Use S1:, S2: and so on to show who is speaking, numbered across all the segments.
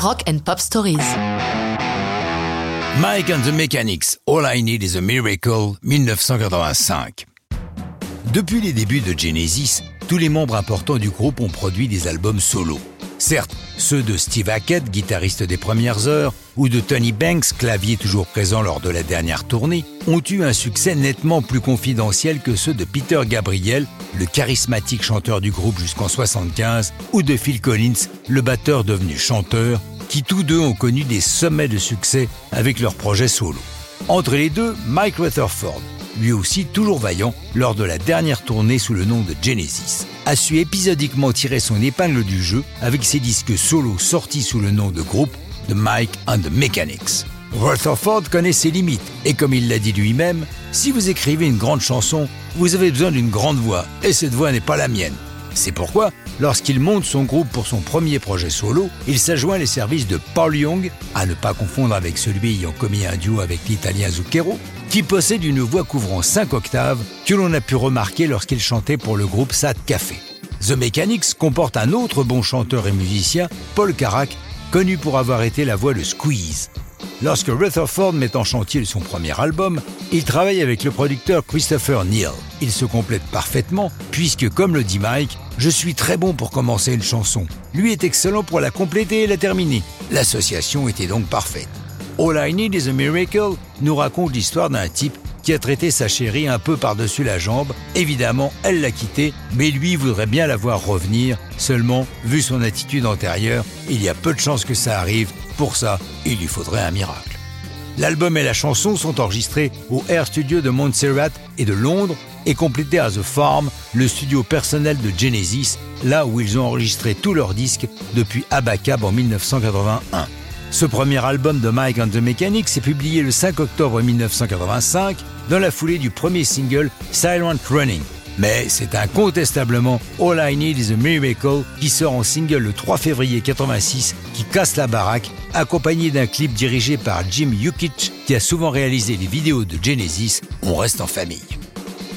S1: Rock and Pop Stories.
S2: Mike and the Mechanics, All I Need is a Miracle, 1985. Depuis les débuts de Genesis, tous les membres importants du groupe ont produit des albums solo. Certes, ceux de Steve Hackett, guitariste des premières heures, ou de Tony Banks, clavier toujours présent lors de la dernière tournée, ont eu un succès nettement plus confidentiel que ceux de Peter Gabriel, le charismatique chanteur du groupe jusqu'en 75, ou de Phil Collins, le batteur devenu chanteur, qui tous deux ont connu des sommets de succès avec leurs projets solo. Entre les deux, Mike Rutherford, lui aussi toujours vaillant lors de la dernière tournée sous le nom de Genesis, a su épisodiquement tirer son épingle du jeu avec ses disques solo sortis sous le nom de groupe de Mike and the Mechanics. Rutherford connaît ses limites et comme il l'a dit lui-même, si vous écrivez une grande chanson, vous avez besoin d'une grande voix et cette voix n'est pas la mienne. C'est pourquoi, lorsqu'il monte son groupe pour son premier projet solo, il s'ajoint les services de Paul Young, à ne pas confondre avec celui ayant commis un duo avec l'italien Zucchero, qui possède une voix couvrant 5 octaves que l'on a pu remarquer lorsqu'il chantait pour le groupe Sad Café. The Mechanics comporte un autre bon chanteur et musicien, Paul Carac, connu pour avoir été la voix de Squeeze. Lorsque Rutherford met en chantier son premier album, il travaille avec le producteur Christopher Neal. Ils se complètent parfaitement, puisque, comme le dit Mike, je suis très bon pour commencer une chanson. Lui est excellent pour la compléter et la terminer. L'association était donc parfaite. All I Need is a Miracle nous raconte l'histoire d'un type qui a traité sa chérie un peu par-dessus la jambe. Évidemment, elle l'a quitté, mais lui voudrait bien la voir revenir. Seulement, vu son attitude antérieure, il y a peu de chances que ça arrive. Pour ça, il lui faudrait un miracle. L'album et la chanson sont enregistrés au Air Studio de Montserrat et de Londres et complétés à The Farm, le studio personnel de Genesis, là où ils ont enregistré tous leurs disques depuis Abacab en 1981. Ce premier album de Mike and the Mechanics est publié le 5 octobre 1985 dans la foulée du premier single Silent Running. Mais c'est incontestablement All I Need is a Miracle qui sort en single le 3 février 86 qui casse la baraque, accompagné d'un clip dirigé par Jim Yukich qui a souvent réalisé les vidéos de Genesis On reste en famille.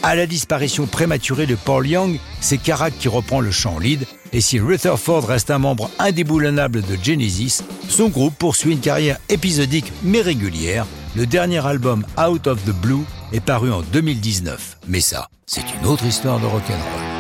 S2: À la disparition prématurée de Paul Young, c'est Karak qui reprend le chant lead, et si Rutherford reste un membre indéboulonnable de Genesis, son groupe poursuit une carrière épisodique mais régulière. Le dernier album Out of the Blue est paru en 2019. Mais ça, c'est une autre histoire de rock'n'roll.